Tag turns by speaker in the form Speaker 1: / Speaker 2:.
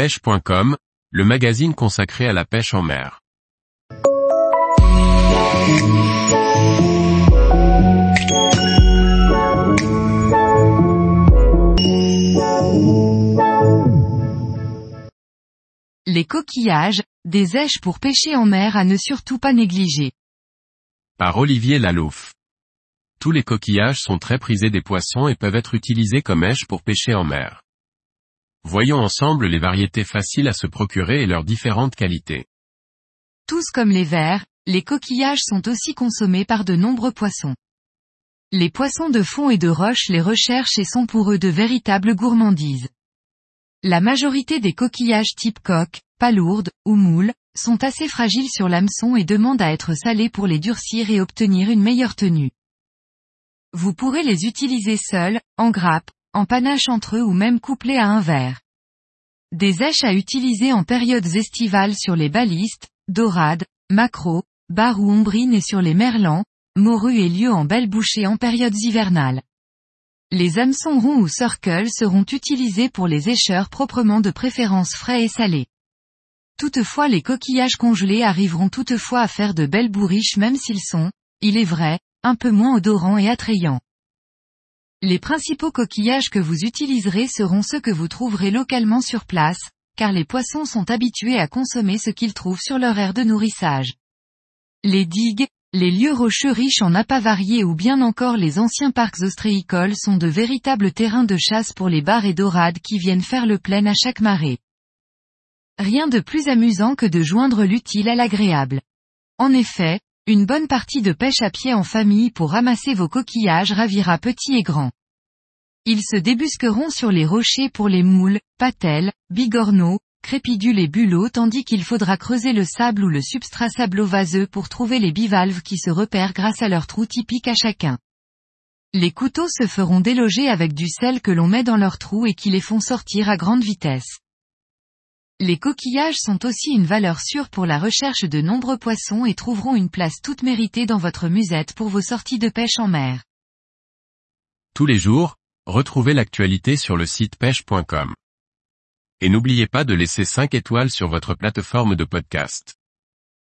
Speaker 1: pêche.com, le magazine consacré à la pêche en mer.
Speaker 2: Les coquillages, des èches pour pêcher en mer à ne surtout pas négliger.
Speaker 1: Par Olivier Lalouf. Tous les coquillages sont très prisés des poissons et peuvent être utilisés comme èches pour pêcher en mer. Voyons ensemble les variétés faciles à se procurer et leurs différentes qualités.
Speaker 2: Tous comme les vers, les coquillages sont aussi consommés par de nombreux poissons. Les poissons de fond et de roche les recherchent et sont pour eux de véritables gourmandises. La majorité des coquillages type coque, palourde, ou moule, sont assez fragiles sur l'hameçon et demandent à être salés pour les durcir et obtenir une meilleure tenue. Vous pourrez les utiliser seuls, en grappe, en panache entre eux ou même couplés à un verre. Des èches à utiliser en périodes estivales sur les balistes, dorades, macros, bar ou ombrines et sur les merlans, morues et lieux en belle bouchée en périodes hivernales. Les hameçons ronds ou circles seront utilisés pour les écheurs proprement de préférence frais et salés. Toutefois les coquillages congelés arriveront toutefois à faire de belles bourriches même s'ils sont, il est vrai, un peu moins odorants et attrayants. Les principaux coquillages que vous utiliserez seront ceux que vous trouverez localement sur place, car les poissons sont habitués à consommer ce qu'ils trouvent sur leur aire de nourrissage. Les digues, les lieux rocheux riches en appâts variés ou bien encore les anciens parcs ostréicoles sont de véritables terrains de chasse pour les bars et dorades qui viennent faire le plein à chaque marée. Rien de plus amusant que de joindre l'utile à l'agréable. En effet, une bonne partie de pêche à pied en famille pour ramasser vos coquillages ravira petits et grands. Ils se débusqueront sur les rochers pour les moules, patelles, bigorneaux, crépidules et bulots tandis qu'il faudra creuser le sable ou le substrat sablo-vaseux pour trouver les bivalves qui se repèrent grâce à leurs trous typiques à chacun. Les couteaux se feront déloger avec du sel que l'on met dans leurs trous et qui les font sortir à grande vitesse. Les coquillages sont aussi une valeur sûre pour la recherche de nombreux poissons et trouveront une place toute méritée dans votre musette pour vos sorties de pêche en mer.
Speaker 1: Tous les jours, retrouvez l'actualité sur le site pêche.com. Et n'oubliez pas de laisser 5 étoiles sur votre plateforme de podcast.